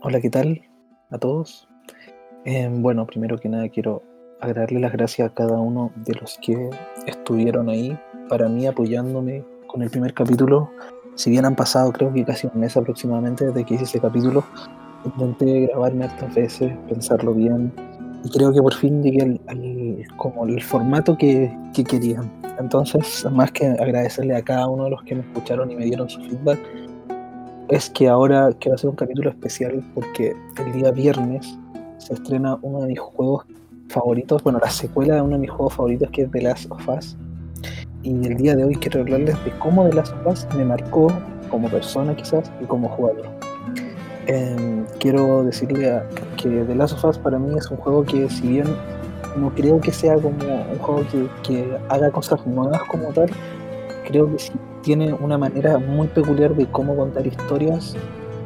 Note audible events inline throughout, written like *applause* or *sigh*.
Hola, ¿qué tal a todos? Em, bueno, primero que nada quiero agradarle las gracias a cada uno de los que estuvieron ahí para mí apoyándome con el primer capítulo. Si bien han pasado creo que casi un mes aproximadamente desde que hice ese capítulo, intenté grabarme hartas veces, pensarlo bien y creo que por fin llegué al, como el formato que, que querían. Entonces, más que agradecerle a cada uno de los que me escucharon y me dieron su feedback, es que ahora quiero hacer un capítulo especial porque el día viernes se estrena uno de mis juegos favoritos, bueno, la secuela de uno de mis juegos favoritos que es The Last of Us. Y el día de hoy quiero hablarles de cómo The Last of Us me marcó como persona quizás y como jugador. Em, quiero decirle que The Last of Us para mí es un juego que si bien no creo que sea como un juego que, que haga cosas nuevas como tal, creo que sí tiene una manera muy peculiar de cómo contar historias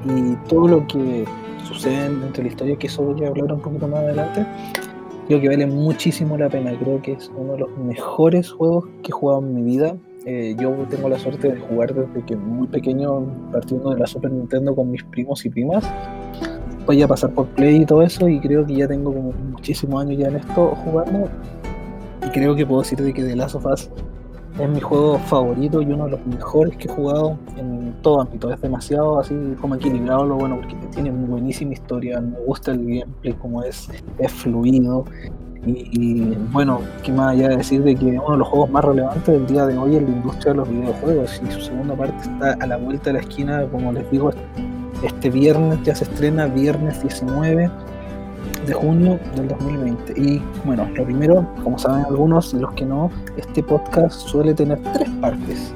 y todo lo que sucede entre la historia, que eso voy a hablar un poquito más adelante, creo que vale muchísimo la pena. Creo que es uno de los mejores juegos que he jugado en mi vida. Eh, yo tengo la suerte de jugar desde que muy pequeño, partiendo de la Super Nintendo con mis primos y primas. Voy a pasar por Play y todo eso, y creo que ya tengo como muchísimos años ya en esto jugando. Y creo que puedo decir de que The Last of Us es mi juego favorito y uno de los mejores que he jugado en todo ámbito. Es demasiado así como equilibrado lo bueno porque tiene buenísima historia, me gusta el gameplay como es, es fluido. Y, bueno, qué más allá de decir de que uno de los juegos más relevantes del día de hoy en la industria de los videojuegos y su segunda parte está a la vuelta de la esquina, como les digo, este viernes ya se estrena, viernes 19 de junio del 2020. Y bueno, lo primero, como saben algunos los que no, este podcast suele tener tres partes.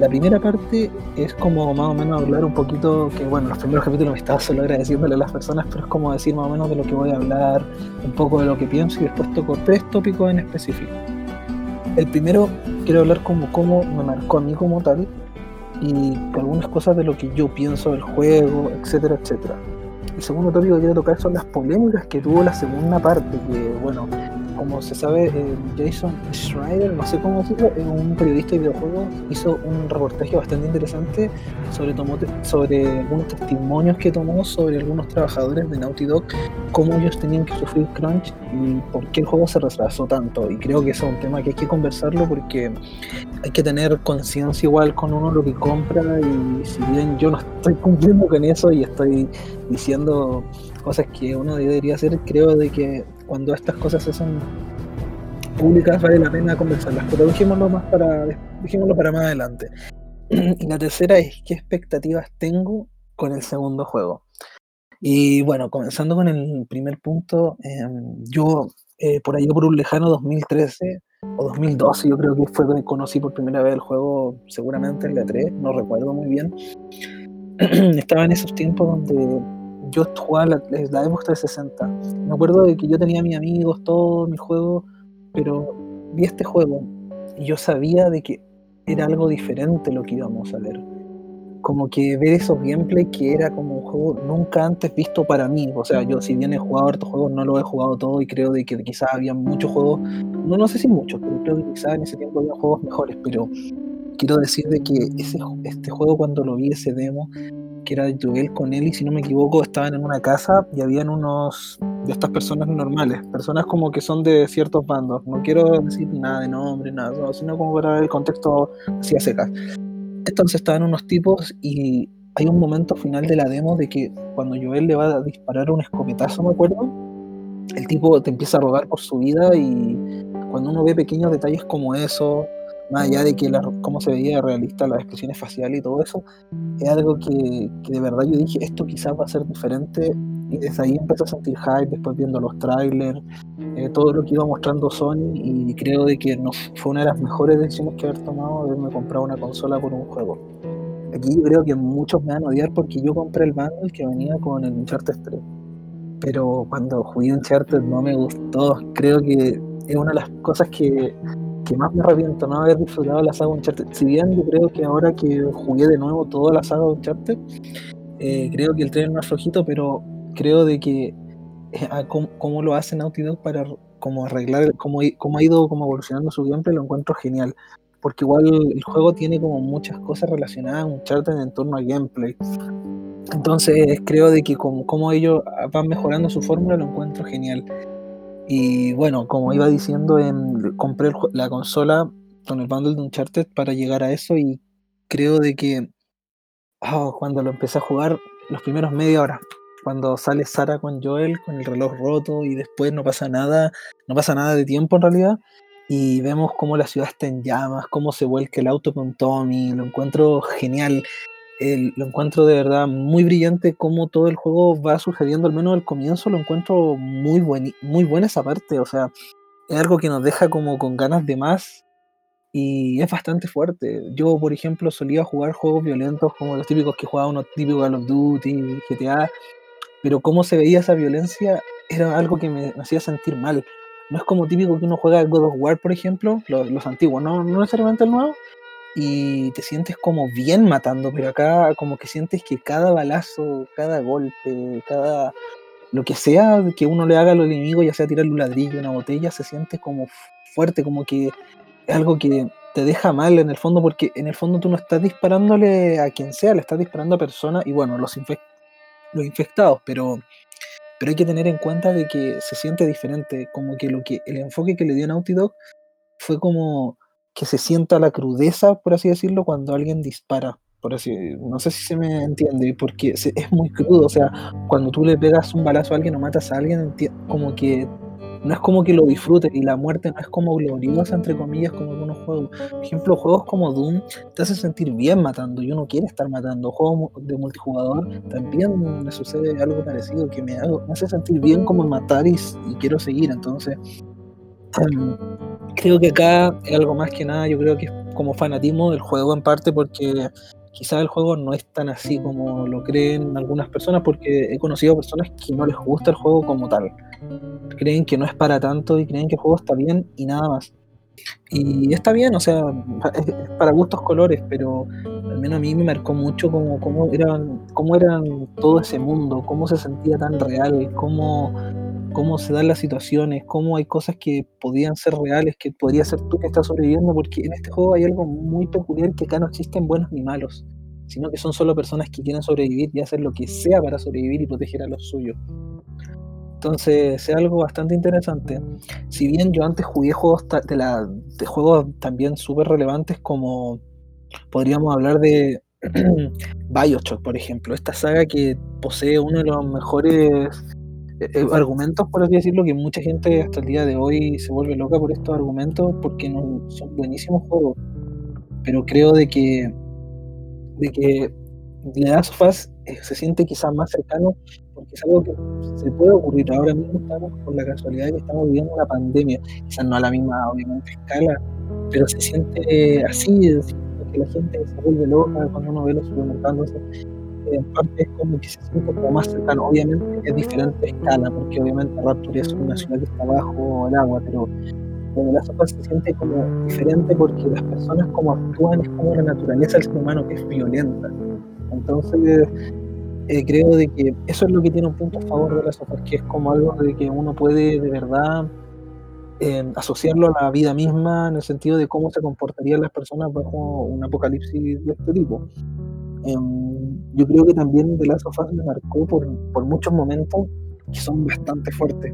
La primera parte es como más o menos hablar un poquito, que bueno, los primeros capítulos me estaba solo agradeciéndole a las personas, pero es como decir más o menos de lo que voy a hablar, un poco de lo que pienso y después toco tres tópicos en específico. El primero, quiero hablar como cómo me marcó a mí como tal y algunas cosas de lo que yo pienso del juego, etcétera, etcétera. El segundo tópico que quiero tocar son las polémicas que tuvo la segunda parte, que bueno, como se sabe, eh, Jason Schreider, no sé cómo decirlo, es un periodista de videojuegos, hizo un reportaje bastante interesante sobre, sobre algunos testimonios que tomó sobre algunos trabajadores de Naughty Dog, cómo ellos tenían que sufrir crunch y por qué el juego se retrasó tanto. Y creo que eso es un tema que hay que conversarlo porque hay que tener conciencia igual con uno lo que compra y si bien yo no estoy cumpliendo con eso y estoy diciendo cosas que uno debería hacer, creo de que cuando estas cosas se hacen públicas vale la pena conversarlas, pero dejémoslo más para, dejémoslo para más adelante. *clears throat* Y la tercera es qué expectativas tengo con el segundo juego. Y bueno, comenzando con el primer punto, em, yo eh, por ahí por un lejano 2013 o 2012, yo creo que fue donde conocí por primera vez el juego, seguramente en la 3, no recuerdo muy bien. *clears throat* Estaba en esos tiempos donde yo jugaba la, la Xbox 360. Me acuerdo de que yo tenía mis amigos, todos mis juegos, pero vi este juego y yo sabía de que era algo diferente lo que íbamos a ver. Como que ver esos gameplay que era como un juego nunca antes visto para mí. O sea, yo si bien he jugado hartos juegos, no lo he jugado todo y creo de que quizás había muchos juegos, no, no sé si muchos, pero creo que quizás en ese tiempo había juegos mejores, pero quiero decir de que este juego cuando lo vi, ese demo, que era duel con él, y si no me equivoco, estaban en una casa y habían unos de estas personas normales, personas como que son de ciertos bandos. No quiero decir nada de nombre, nada, sino como para el contexto así a secas. Entonces estaban unos tipos y hay un momento final de la demo de que cuando Joel le va a disparar un escopetazo, me acuerdo, el tipo te empieza a rogar por su vida y cuando uno ve pequeños detalles como eso, más allá de que cómo se veía realista las expresiones faciales y todo eso, es algo que, que, de verdad yo dije, esto quizás va a ser diferente y desde ahí empecé a sentir hype, después viendo los trailers, eh, todo lo que iba mostrando Sony y creo de que no, fue una de las mejores decisiones que haber tomado haberme comprado una consola por un juego. Aquí yo creo que muchos me van a odiar porque yo compré el bundle que venía con el Uncharted 3. Pero cuando jugué Uncharted no me gustó. Creo que es una de las cosas que que más me arrepiento no haber disfrutado la saga Uncharted. Si bien yo creo que ahora que jugué de nuevo toda la saga Uncharted, eh, creo que el tren es más flojito, pero creo de que eh, cómo, lo hace Naughty Dog para como arreglar, cómo, cómo ha ido como evolucionando su gameplay, lo encuentro genial. porque igual el juego tiene como muchas cosas relacionadas a Uncharted en torno al gameplay. Entonces creo de que como, como ellos van mejorando su fórmula lo encuentro genial. Y bueno, como iba diciendo, en, compré la consola con el bundle de Uncharted para llegar a eso y creo de que oh, cuando lo empecé a jugar, los primeros media hora, cuando sale Sara con Joel con el reloj roto y después no pasa nada, no pasa nada de tiempo en realidad, y vemos cómo la ciudad está en llamas, cómo se vuelca el auto con Tommy, lo encuentro genial, lo encuentro de verdad muy brillante cómo todo el juego va sucediendo, al menos al comienzo lo encuentro muy, buen, muy buena esa parte, o sea, es algo que nos deja como con ganas de más y es bastante fuerte. Yo, por ejemplo, solía jugar juegos violentos como los típicos que jugaba uno típico Call of Duty, GTA, pero cómo se veía esa violencia era algo que me, hacía sentir mal. No es como típico que uno juega God of War, por ejemplo, los, los antiguos, no, no necesariamente el nuevo, y te sientes como bien matando, pero acá como que sientes que cada balazo, cada golpe, cada lo que sea que uno le haga al enemigo, ya sea tirarle un ladrillo, una botella, se siente como fuerte, como que es algo que te deja mal en el fondo, porque en el fondo tú no estás disparándole a quien sea, le estás disparando a personas y bueno, los, los infectados, pero, pero hay que tener en cuenta de que se siente diferente, como que lo que el enfoque que le dio Naughty Dog fue como que se sienta la crudeza, por así decirlo, cuando alguien dispara. Por así, no sé si se me entiende, porque es muy crudo. O sea, cuando tú le pegas un balazo a alguien o matas a alguien, como que no es como que lo disfrutes y la muerte no es como gloriosa, entre comillas, como algunos juegos. Por ejemplo, juegos como Doom te hacen sentir bien matando y uno quiere estar matando. Juegos de multijugador también me sucede algo parecido, que me, hago, me hace sentir bien como matar y, quiero seguir. Entonces, em, creo que acá es algo más que nada, yo creo que es como fanatismo del juego en parte porque quizás el juego no es tan así como lo creen algunas personas porque he conocido personas que no les gusta el juego como tal creen que no es para tanto y creen que el juego está bien y nada más. Y está bien, o sea, es, para gustos colores, pero al menos a mí me marcó mucho cómo, cómo, eran, cómo eran todo ese mundo, cómo se sentía tan real, cómo, cómo se dan las situaciones, cómo hay cosas que podían ser reales, que podría ser tú que estás sobreviviendo, porque en este juego hay algo muy peculiar que acá no existen buenos ni malos, sino que son solo personas que quieren sobrevivir y hacer lo que sea para sobrevivir y proteger a los suyos. Entonces es algo bastante interesante. Si bien yo antes jugué juegos de, juegos también súper relevantes como podríamos hablar de *clears throat* Bioshock, por ejemplo, esta saga que posee uno de los mejores eh, eh, argumentos, por así decirlo, que mucha gente hasta el día de hoy se vuelve loca por estos argumentos porque no, son buenísimos juegos. Pero creo de que, de que The Last of Us eh, se siente quizás más cercano porque es algo que se puede ocurrir. Ahora mismo estamos con la casualidad de que estamos viviendo una pandemia, quizás no a la misma, obviamente, escala, pero se siente así, es que la gente se vuelve loca cuando uno ve los supermercados. En parte es como que se siente como más cercano. Obviamente es diferente escala, porque obviamente Rapture es una ciudad que está bajo el agua, pero en la sopa se siente como diferente porque las personas como actúan es como la naturaleza del ser humano que es violenta. Entonces eh, creo de que eso es lo que tiene un punto a favor de la software, que es como algo de que uno puede de verdad eh, asociarlo a la vida misma en el sentido de cómo se comportarían las personas bajo un apocalipsis de este tipo. Em, yo creo que también The Last of Us me marcó por, por muchos momentos que son bastante fuertes.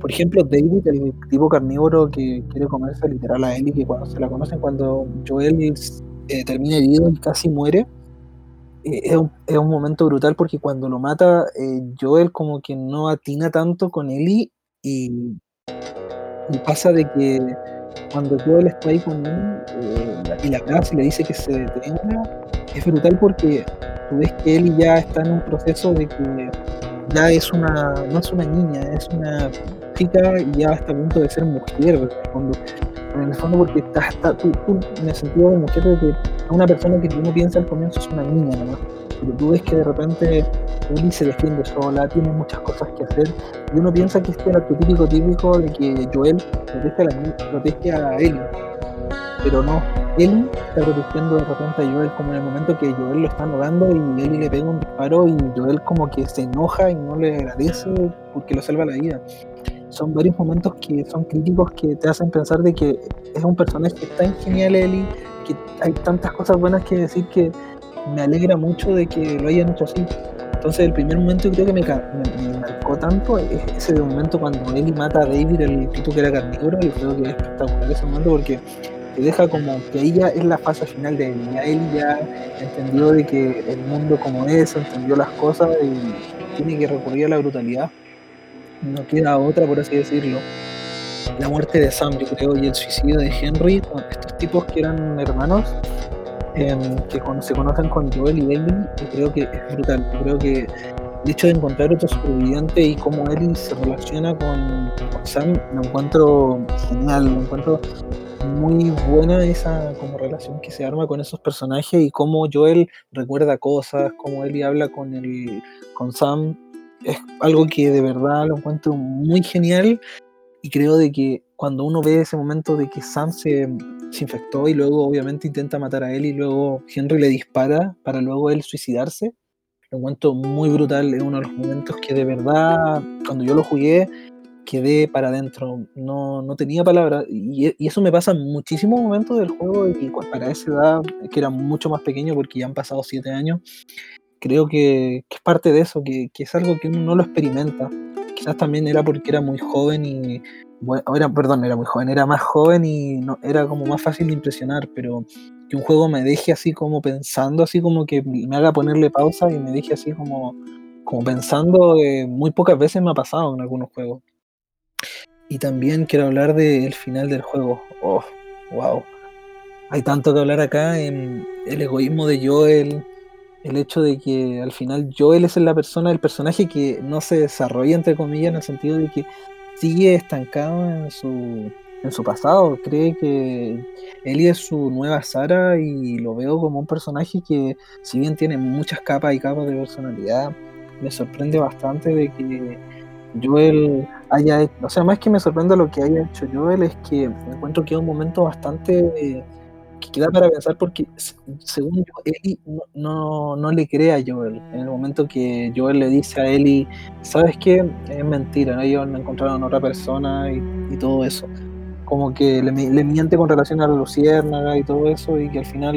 Por ejemplo, David, el tipo carnívoro que quiere comerse literal a Ellie, que cuando se la conocen, cuando Joel eh, termina herido y casi muere, eh, es, un, es, un, momento brutal porque cuando lo mata, eh, Joel como que no atina tanto con Ellie y, pasa de que cuando Joel está ahí con él y la abraza y le dice que se detenga, es brutal porque tú ves que Ellie ya está en un proceso de que ya es una, no es una niña, es una chica y ya está a punto de ser mujer. Cuando, en el fondo porque está, está tú, en el sentido de mujer de que una persona que uno piensa al comienzo es una niña nomás. Pero tú ves que de repente Ellie se defiende sola, tiene muchas cosas que hacer y uno piensa que este era el típico típico de que Joel protege a, la, a Ellie. Pero no, Ellie está protegiendo de repente a Joel como en el momento que Joel lo está anudando y Ellie le pega un disparo y Joel como que se enoja y no le agradece porque lo salva la vida son varios momentos que son críticos que te hacen pensar de que es un personaje tan genial Eli, que hay tantas cosas buenas que decir que me alegra mucho de que lo hayan hecho así. Entonces el primer momento creo que me, me, marcó tanto es ese momento cuando Eli mata a David, el tipo que era carnívoro, y creo que es espectacular ese momento porque te deja como que ahí ya es la fase final de él, ya él ya entendió de que el mundo como es, entendió las cosas y tiene que recurrir a la brutalidad no queda otra, por así decirlo. La muerte de Sam, yo creo, y el suicidio de Henry, estos tipos que eran hermanos, em, que se conocen con Joel y Ellie, yo creo que es brutal. Yo creo que el hecho de encontrar otro superviviente y cómo Ellie se relaciona con, Sam, lo encuentro genial, lo encuentro muy buena esa como relación que se arma con esos personajes y cómo Joel recuerda cosas, cómo Ellie habla con el con Sam. Es algo que de verdad lo encuentro muy genial y creo de que cuando uno ve ese momento de que Sam se, se, infectó y luego obviamente intenta matar a él y luego Henry le dispara para luego él suicidarse, lo encuentro muy brutal, es uno de los momentos que de verdad cuando yo lo jugué quedé para adentro, no, no tenía palabras y, y, eso me pasa en muchísimos momentos del juego y para esa edad, que era mucho más pequeño porque ya han pasado siete años, creo que, es parte de eso, que, es algo que uno no lo experimenta. Quizás también era porque era muy joven y, bueno, era, perdón, era muy joven, era más joven y no, era como más fácil de impresionar, pero que un juego me deje así como pensando, así como que me haga ponerle pausa y me deje así como, como pensando, eh, muy pocas veces me ha pasado en algunos juegos. Y también quiero hablar del final del juego. Oh, wow. Hay tanto que hablar acá en el egoísmo de Joel, el hecho de que al final Joel es la persona, el personaje que no se desarrolla, entre comillas, en el sentido de que sigue estancado en su, en su pasado. Cree que Ellie es su nueva Sara y lo veo como un personaje que, si bien tiene muchas capas y capas de personalidad, me sorprende bastante de que Joel haya hecho, o sea, más que me sorprende lo que haya hecho Joel, es que encuentro que es un momento bastante que queda para pensar porque según yo, Eli no, no, le cree a Joel. En el momento que Joel le dice a Eli, ¿sabes qué? Es mentira, ¿no? ellos me encontraron otra persona y todo eso. Como que le, miente con relación a la luciérnaga y todo eso y que al final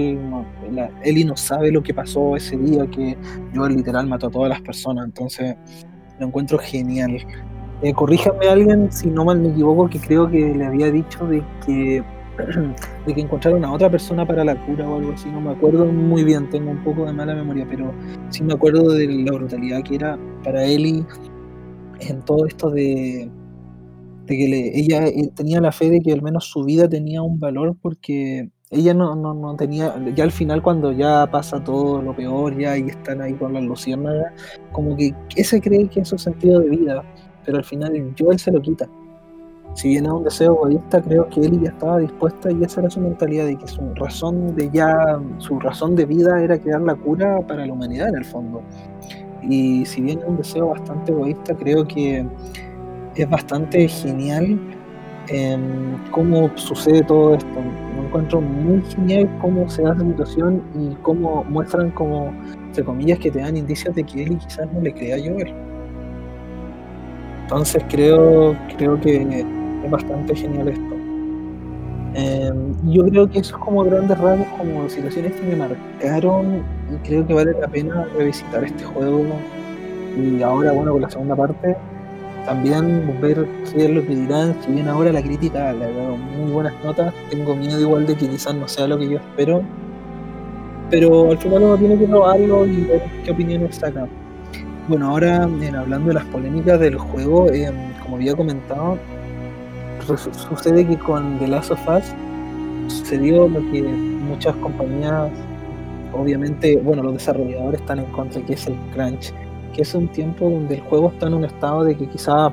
Eli no sabe lo que pasó ese día, que Joel literal mató a todas las personas. Entonces lo encuentro genial. Eh, corríjame alguien si no mal me equivoco, que creo que le había dicho de que *clears throat* de que encontraron a otra persona para la cura o algo así, no me acuerdo muy bien, tengo un poco de mala memoria, pero sí me acuerdo de la brutalidad que era para Ellie en todo esto de, de que ella eh, tenía la fe de que al menos su vida tenía un valor porque ella no, no, no, tenía, ya al final cuando ya pasa todo lo peor ya y están ahí con las luciérnagas, como que ese cree que es su sentido de vida, pero al final Joel se lo quita si bien es un deseo egoísta, creo que él ya estaba dispuesta y esa era su mentalidad de que su razón de ya, su razón de vida era crear la cura para la humanidad en el fondo. Y si bien es un deseo bastante egoísta, creo que es bastante genial em, cómo sucede todo esto. Me encuentro muy genial cómo se da esa situación y cómo muestran como, entre comillas, que te dan indicios de que él quizás no le crea Joel. Entonces creo, creo que es bastante genial esto. Em, yo creo que eso es como grandes rasgos, como situaciones que me marcaron y creo que vale la pena revisitar este juego. Y ahora, bueno, con la segunda parte, también ver qué lo que dirán. Si bien ahora la crítica le ha dado muy buenas notas, tengo miedo igual de que quizás no sea lo que yo espero. Pero al final uno tiene que probarlo y ver qué opiniones saca. Bueno, ahora hablando de las polémicas del juego, em, como había comentado, sucede que con The Last of Us sucedió lo que muchas compañías, obviamente, bueno, los desarrolladores están en contra, que es el crunch, que es un tiempo donde el juego está en un estado de que quizá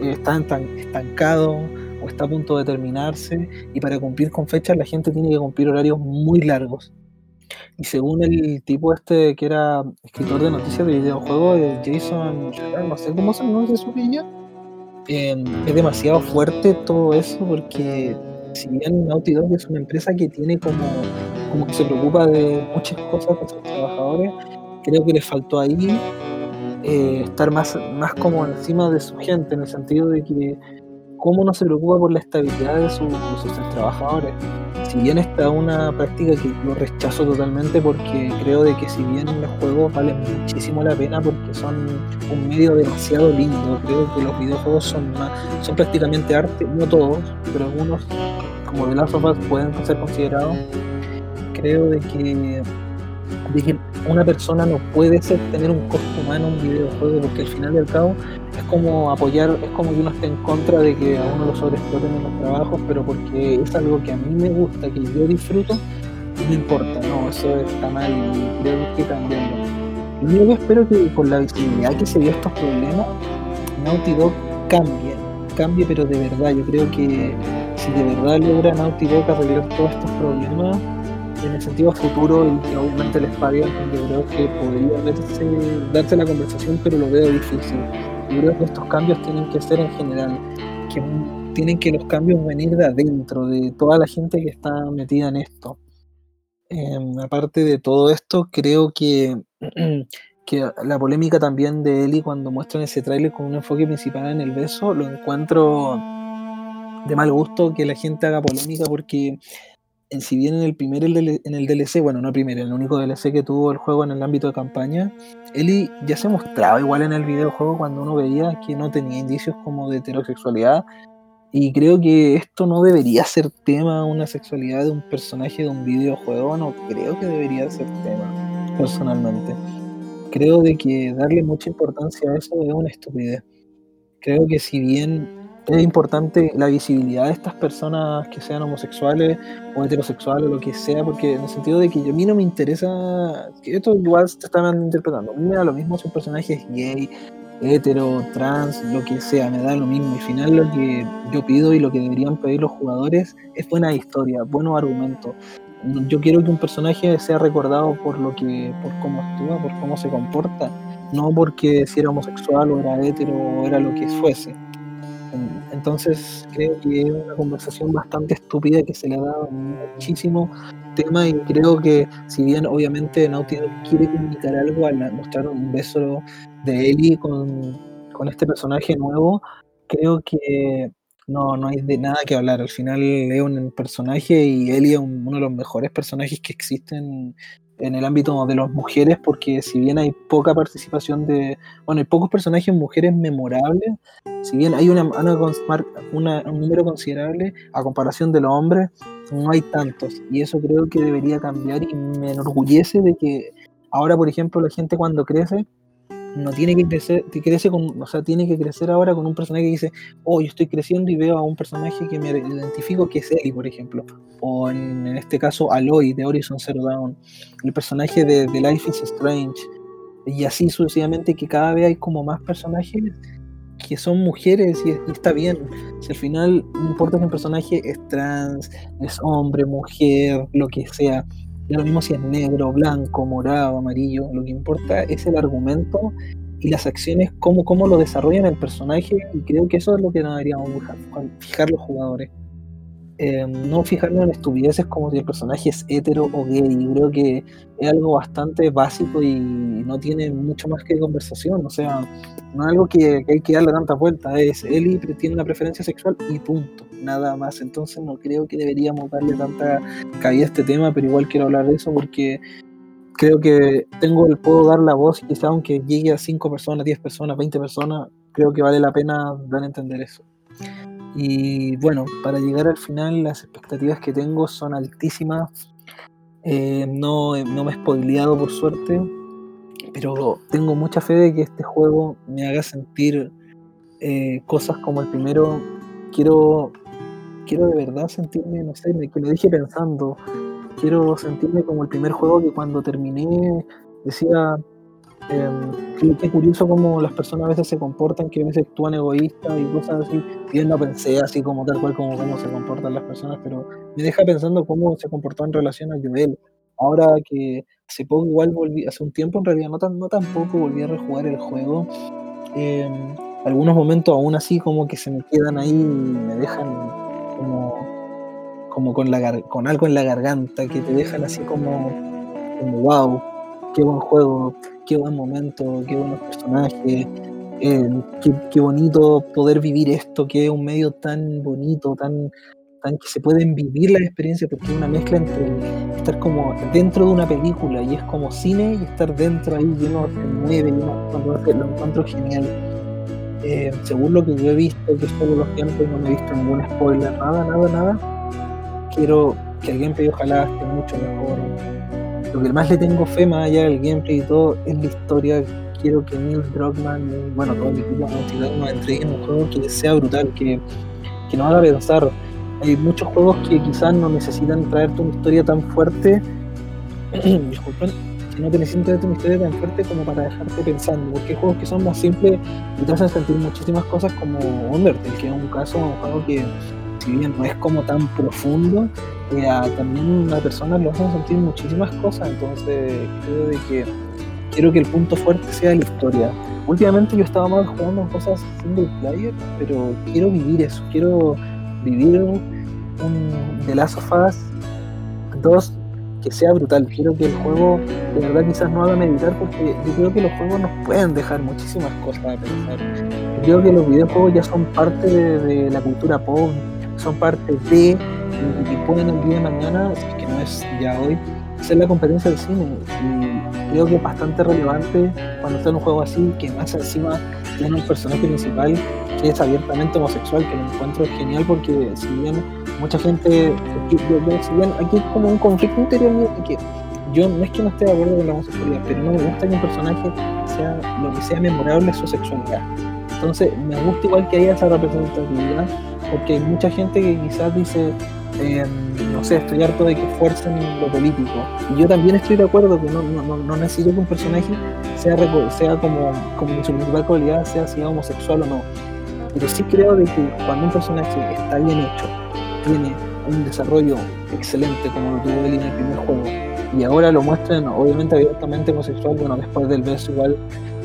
eh, está estancado o está a punto de terminarse y para cumplir con fechas la gente tiene que cumplir horarios muy largos. Y según el tipo este que era escritor de noticias de videojuegos, Jason, no sé cómo se pronuncia su niña Em, es demasiado fuerte todo eso porque si bien Naughty Dog es una empresa que tiene como, como que se preocupa de muchas cosas con sus trabajadores, creo que le faltó ahí eh, estar más, más como encima de su gente, en el sentido de que cómo no se preocupa por la estabilidad de, sus trabajadores. Si bien está una práctica que lo rechazo totalmente porque creo de que si bien los juegos valen muchísimo la pena porque son un medio demasiado lindo, creo que los videojuegos son, son prácticamente arte, no todos, pero algunos como The Last of pueden ser considerados. Creo de que de una persona no puede ser tener un costo humano un videojuego porque al final al cabo es como apoyar, es como que uno esté en contra de que a uno lo sobreexploten en los trabajos, pero porque es algo que a mí me gusta, que yo disfruto, no importa, no, eso está mal y creo que único que espero que con la visibilidad que se dio estos problemas, Naughty Dog cambie, cambie pero de verdad, yo creo que si de verdad logra Naughty Dog arreglar todos estos problemas, en el sentido futuro y que obviamente les pague, yo creo que podría verse, darse la conversación, pero lo veo difícil. Yo creo que estos cambios tienen que ser en general, que tienen que los cambios venir de adentro, de toda la gente que está metida en esto. Em, aparte de todo esto, creo que, *clears throat* que la polémica también de Eli cuando muestran ese tráiler con un enfoque principal en el beso, lo encuentro de mal gusto que la gente haga polémica porque si bien en el primer en el DLC, bueno, no el primer, el único DLC que tuvo el juego en el ámbito de campaña, Eli ya se mostraba igual en el videojuego cuando uno veía que no tenía indicios como de heterosexualidad. Y creo que esto no debería ser tema, una sexualidad de un personaje de un videojuego, no creo que debería ser tema, personalmente. Creo de que darle mucha importancia a eso es una estupidez. Creo que si bien es importante la visibilidad de estas personas que sean homosexuales o heterosexuales o lo que sea, porque en el sentido de que a mí no me interesa, esto igual se está interpretando, a mí me da lo mismo si un personaje es gay, hetero, trans, lo que sea, me da lo mismo. Al final lo que yo pido y lo que deberían pedir los jugadores es buena historia, buenos argumentos. Yo quiero que un personaje sea recordado por lo que, por cómo actúa, por cómo se comporta, no porque si era homosexual o era hetero o era lo que fuese. Entonces creo que es una conversación bastante estúpida que se le ha dado muchísimo tema y creo que si bien obviamente Naughty quiere comunicar algo al mostrar un beso de Ellie con, con este personaje nuevo, creo que no, no hay de nada que hablar. Al final es un personaje y Ellie es uno de los mejores personajes que existen en el ámbito de las mujeres, porque si bien hay poca participación de, bueno, hay pocos personajes mujeres memorables, si bien hay una, un número considerable a comparación de los hombres, no hay tantos, y eso creo que debería cambiar y me enorgullece de que ahora, por ejemplo, la gente cuando crece, no tiene que crecer, crece con, o sea, tiene que crecer ahora con un personaje que dice, oh, yo estoy creciendo y veo a un personaje que me identifico que es Ellie, por ejemplo, o en, este caso Aloy de Horizon Zero Dawn, el personaje de, de, Life is Strange, y así sucesivamente que cada vez hay como más personajes que son mujeres y, está bien, si al final no importa si un personaje es trans, es hombre, mujer, lo que sea, lo mismo si es negro, blanco, morado, amarillo, lo que importa es el argumento y las acciones, cómo, cómo lo desarrollan el personaje, y creo que eso es lo que nos deberíamos fijar los jugadores. Em, no fijarnos en estupideces como si el personaje es hetero o gay. Creo que es algo bastante básico y no tiene mucho más que conversación. O sea, no es algo que, hay que darle tanta vuelta. Es Eli tiene una preferencia sexual y punto. Nada más. Entonces no creo que deberíamos darle tanta cabida a este tema, pero igual quiero hablar de eso porque creo que tengo el puedo dar la voz quizá aunque llegue a 5 personas, 10 personas, 20 personas, creo que vale la pena dar a entender eso. Y bueno, para llegar al final, las expectativas que tengo son altísimas. Eh, no, no me he spoileado por suerte, pero tengo mucha fe de que este juego me haga sentir eh, cosas como el primero. Quiero, quiero de verdad sentirme, no sé, que lo dije pensando. Quiero sentirme como el primer juego que cuando terminé decía, eh, qué, curioso cómo las personas a veces se comportan, que a veces actúan egoístas y cosas así. Bien no pensé así como tal cual como cómo se comportan las personas, pero me deja pensando cómo se comportó en relación a Joel. Ahora que hace poco igual volví, hace un tiempo en realidad, no, tan, no tampoco volví a rejugar el juego. Eh, algunos momentos aún así como que se me quedan ahí y me dejan como, como con, la, con algo en la garganta, que te dejan así como, como wow, qué buen juego, qué buen momento, qué buenos personajes, eh, qué, bonito poder vivir esto, que es un medio tan bonito, tan, tan que se pueden vivir la experiencia, porque es una mezcla entre estar como dentro de una película y es como cine y estar dentro ahí lleno de mueve, y lo encuentro genial. Eh, según lo que yo he visto, que solo los gameplays no me he visto ningún spoiler, nada, nada, nada, quiero que el gameplay ojalá esté mucho mejor. Lo que más le tengo fe más allá del gameplay y todo es la historia. Quiero que Neil Druckmann bueno, todo el equipo de nos entreguen un juego que sea brutal, que, que nos haga pensar. Hay muchos juegos que quizás no necesitan traerte una historia tan fuerte. *clears throat* Disculpen que no te necesitas una historia tan fuerte como para dejarte pensando, porque juegos que son más simples te hacen sentir muchísimas cosas como Undertale, que es un caso, un juego que si bien no es como tan profundo, eh, también personas lo hacen sentir muchísimas cosas, entonces creo de que quiero que el punto fuerte sea la historia. Últimamente yo estaba más jugando cosas single player, pero quiero vivir eso, quiero vivir un The Last of Us 2 que sea brutal. Quiero que el juego de verdad quizás no haga meditar porque yo creo que los juegos nos pueden dejar muchísimas cosas a pensar. Creo que los videojuegos ya son parte de, la cultura pop, son parte de y pueden el día de mañana, que no es ya hoy, ser la competencia del cine. Y creo que es bastante relevante cuando está en un juego así, que más encima tiene un personaje principal que es abiertamente homosexual, que lo encuentro genial porque si bien mucha gente, yo, si bien aquí es como un conflicto interior mío que yo no es que no esté de acuerdo con la homosexualidad, pero no me gusta que un personaje sea lo que sea memorable su sexualidad. Entonces me gusta igual que haya esa representatividad, porque hay mucha gente que quizás dice, eh, no sé, estoy harto de que fuercen lo político. Y yo también estoy de acuerdo que no, no, no necesito que un personaje sea, sea como, como su principal cualidad sea si homosexual o no. Pero sí creo de que cuando un personaje está bien hecho, tiene un desarrollo excelente como lo tuvo él en el primer juego, y ahora lo muestran obviamente abiertamente homosexual, bueno, después del beso igual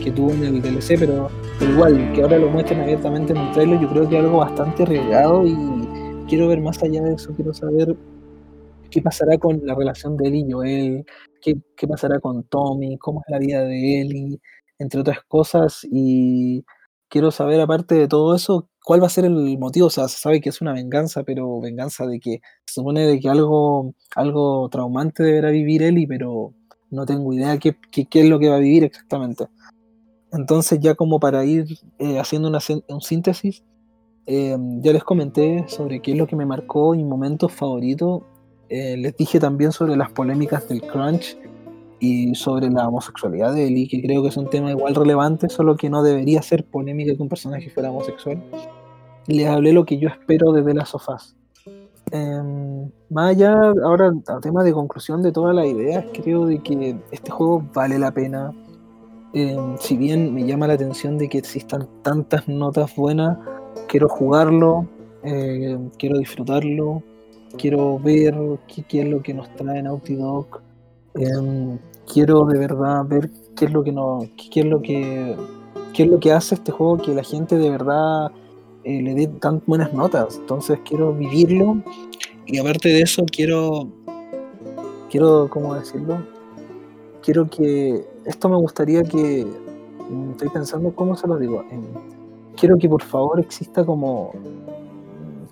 que tuvo en el DLC, pero, pero igual, que ahora lo muestren abiertamente en un trailer, yo creo que es algo bastante arriesgado y quiero ver más allá de eso, quiero saber qué pasará con la relación de él y Joel, qué, qué pasará con Tommy, cómo es la vida de Ellie, entre otras cosas, y quiero saber, aparte de todo eso, cuál va a ser el motivo. O sea, se sabe que es una venganza, pero venganza de que se supone de que algo, algo traumante deberá vivir Ellie, pero no tengo idea qué, qué, qué es lo que va a vivir exactamente. Entonces, ya como para ir eh, haciendo una, un síntesis, eh, ya les comenté sobre qué es lo que me marcó y momentos favoritos. Eh, les dije también sobre las polémicas del crunch y sobre la homosexualidad de Ellie, que creo que es un tema igual relevante, solo que no debería ser polémica que un personaje fuera homosexual. Les hablé lo que yo espero desde las sofás. Eh, más allá, ahora, a tema de conclusión de todas las ideas, creo de que este juego vale la pena. Em, si bien me llama la atención de que existan tantas notas buenas, quiero jugarlo, eh, quiero disfrutarlo, quiero ver qué, es lo que nos trae Naughty Dog. Eh, quiero de verdad ver qué es lo que no, qué es lo que, qué es lo que hace este juego que la gente de verdad eh, le dé tan buenas notas. Entonces quiero vivirlo y aparte de eso quiero, quiero, ¿cómo decirlo? Quiero que esto me gustaría que mm, estoy pensando cómo se lo digo. quiero que por favor exista como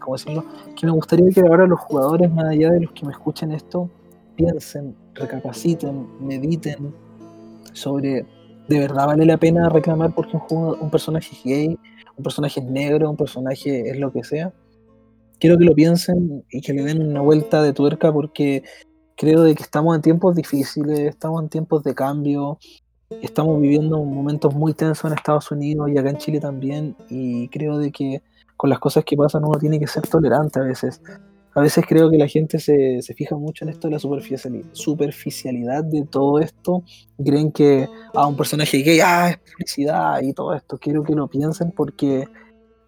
¿cómo decirlo? Que me gustaría que ahora los jugadores, más allá de los que me escuchen esto, piensen, recapaciten, mediten sobre de verdad vale la pena reclamar porque un, un personaje es gay, un personaje es negro, un personaje es lo que sea. Quiero que lo piensen y que le den una vuelta de tuerca porque creo de que estamos en tiempos difíciles, estamos en tiempos de cambio, estamos viviendo momentos muy tensos en Estados Unidos y acá en Chile también y creo de que con las cosas que pasan uno tiene que ser tolerante a veces a veces creo que la gente se, fija mucho en esto de la superficialidad de todo esto. creen que a un personaje gay, ah, es publicidad y todo esto. Quiero que lo piensen porque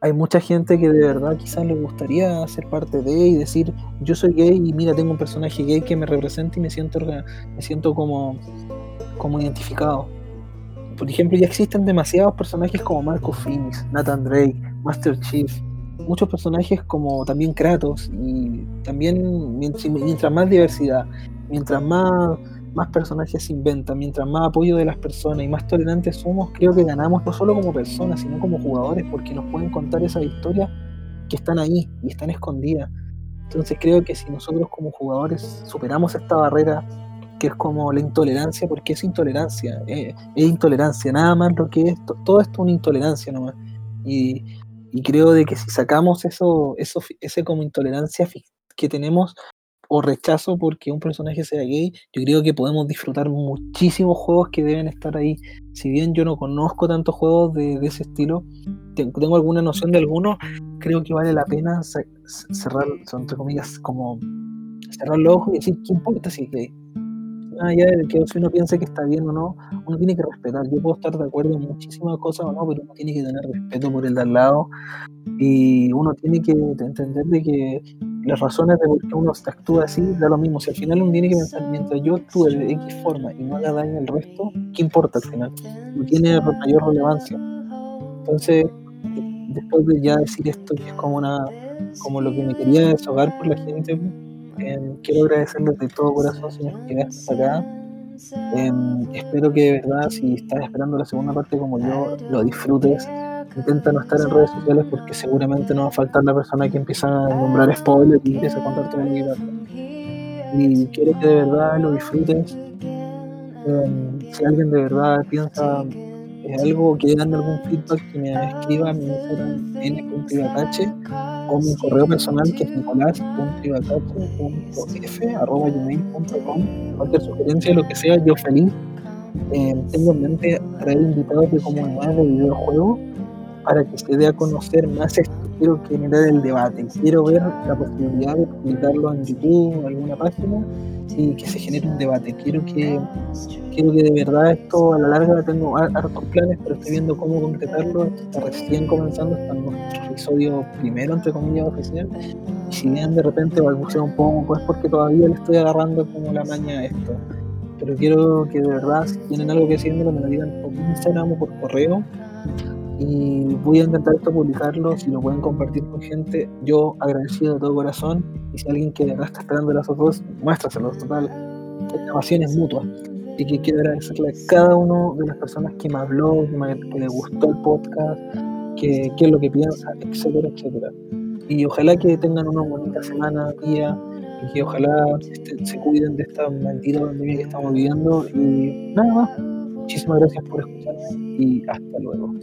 hay mucha gente que de verdad quizás le gustaría ser parte de y decir, yo soy gay y mira, tengo un personaje gay que me representa y me siento, me siento como, como identificado. Por ejemplo, ya existen demasiados personajes como Marco Phoenix, Nathan Drake, Master Chief, muchos personajes como también Kratos y también mientras más diversidad, mientras más más personajes se inventan, mientras más apoyo de las personas y más tolerantes somos, creo que ganamos no solo como personas, sino como jugadores, porque nos pueden contar esas historias que están ahí y están escondidas. Entonces creo que si nosotros como jugadores superamos esta barrera que es como la intolerancia, porque es intolerancia, eh, es intolerancia, nada más lo que es, todo esto es una intolerancia nomás. Y, y creo de que si sacamos eso, eso, ese como intolerancia que tenemos o rechazo porque un personaje sea gay, yo creo que podemos disfrutar muchísimos juegos que deben estar ahí. Si bien yo no conozco tantos juegos de, ese estilo, tengo alguna noción de algunos, creo que vale la pena cerrar, entre comillas, como cerrar los ojos y decir, ¿qué importa si es gay? Allá de que uno piense que está bien o no, uno tiene que respetar. Yo puedo estar de acuerdo en muchísimas cosas o no, pero uno tiene que tener respeto por el de al lado y uno tiene que entender de que las razones de por qué uno actúa así da lo mismo. Si al final uno tiene que pensar, mientras yo actúe de X forma y no haga daño al resto, ¿qué importa al final? No tiene mayor relevancia. Entonces, después de ya decir esto, que es como una como lo que me quería desahogar por la gente, em, quiero agradecerles de todo corazón si quedaste hasta acá. Em, espero que de verdad, si estás esperando la segunda parte como yo, lo disfrutes intenta no estar en redes sociales porque seguramente no va a faltar la persona que empieza a nombrar spoilers y empieza a contar todo el Y quiero que de verdad lo disfrutes. Em, si alguien de verdad piensa en algo, que dando algún feedback, que me escriba a mi Instagram o mi correo personal que es nicolás.ibacache.f.gmail.com cualquier sugerencia, lo que sea, yo feliz. Em, tengo en mente traer invitados de comunidades de videojuegos para que se dé a conocer más esto. Quiero generar el debate, quiero ver la posibilidad de publicarlo en YouTube o alguna página y que se genere un debate. Quiero que, quiero que de verdad esto a la larga tengo hartos planes, pero estoy viendo cómo concretarlo. está recién comenzando, está en nuestro episodio primero, entre comillas, oficial. Y si bien de repente balbuceo un poco, es porque todavía le estoy agarrando como la maña a esto. Pero quiero que de verdad, si tienen algo que decirme, me lo digan por Instagram o por correo y voy a intentar esto publicarlo, si lo pueden compartir con gente, yo agradecido de todo corazón, y si alguien que está esperando las dos, muéstraselo, total, esta pasión es mutua, y que quiero agradecerle a cada uno de las personas que me habló, que, le gustó el podcast, que, qué es lo que piensa, etcétera, etcétera. Y ojalá que tengan una bonita semana, día, y que ojalá este, se cuiden de esta mentira pandemia que estamos viviendo, y nada más. Muchísimas gracias por escucharme y hasta luego.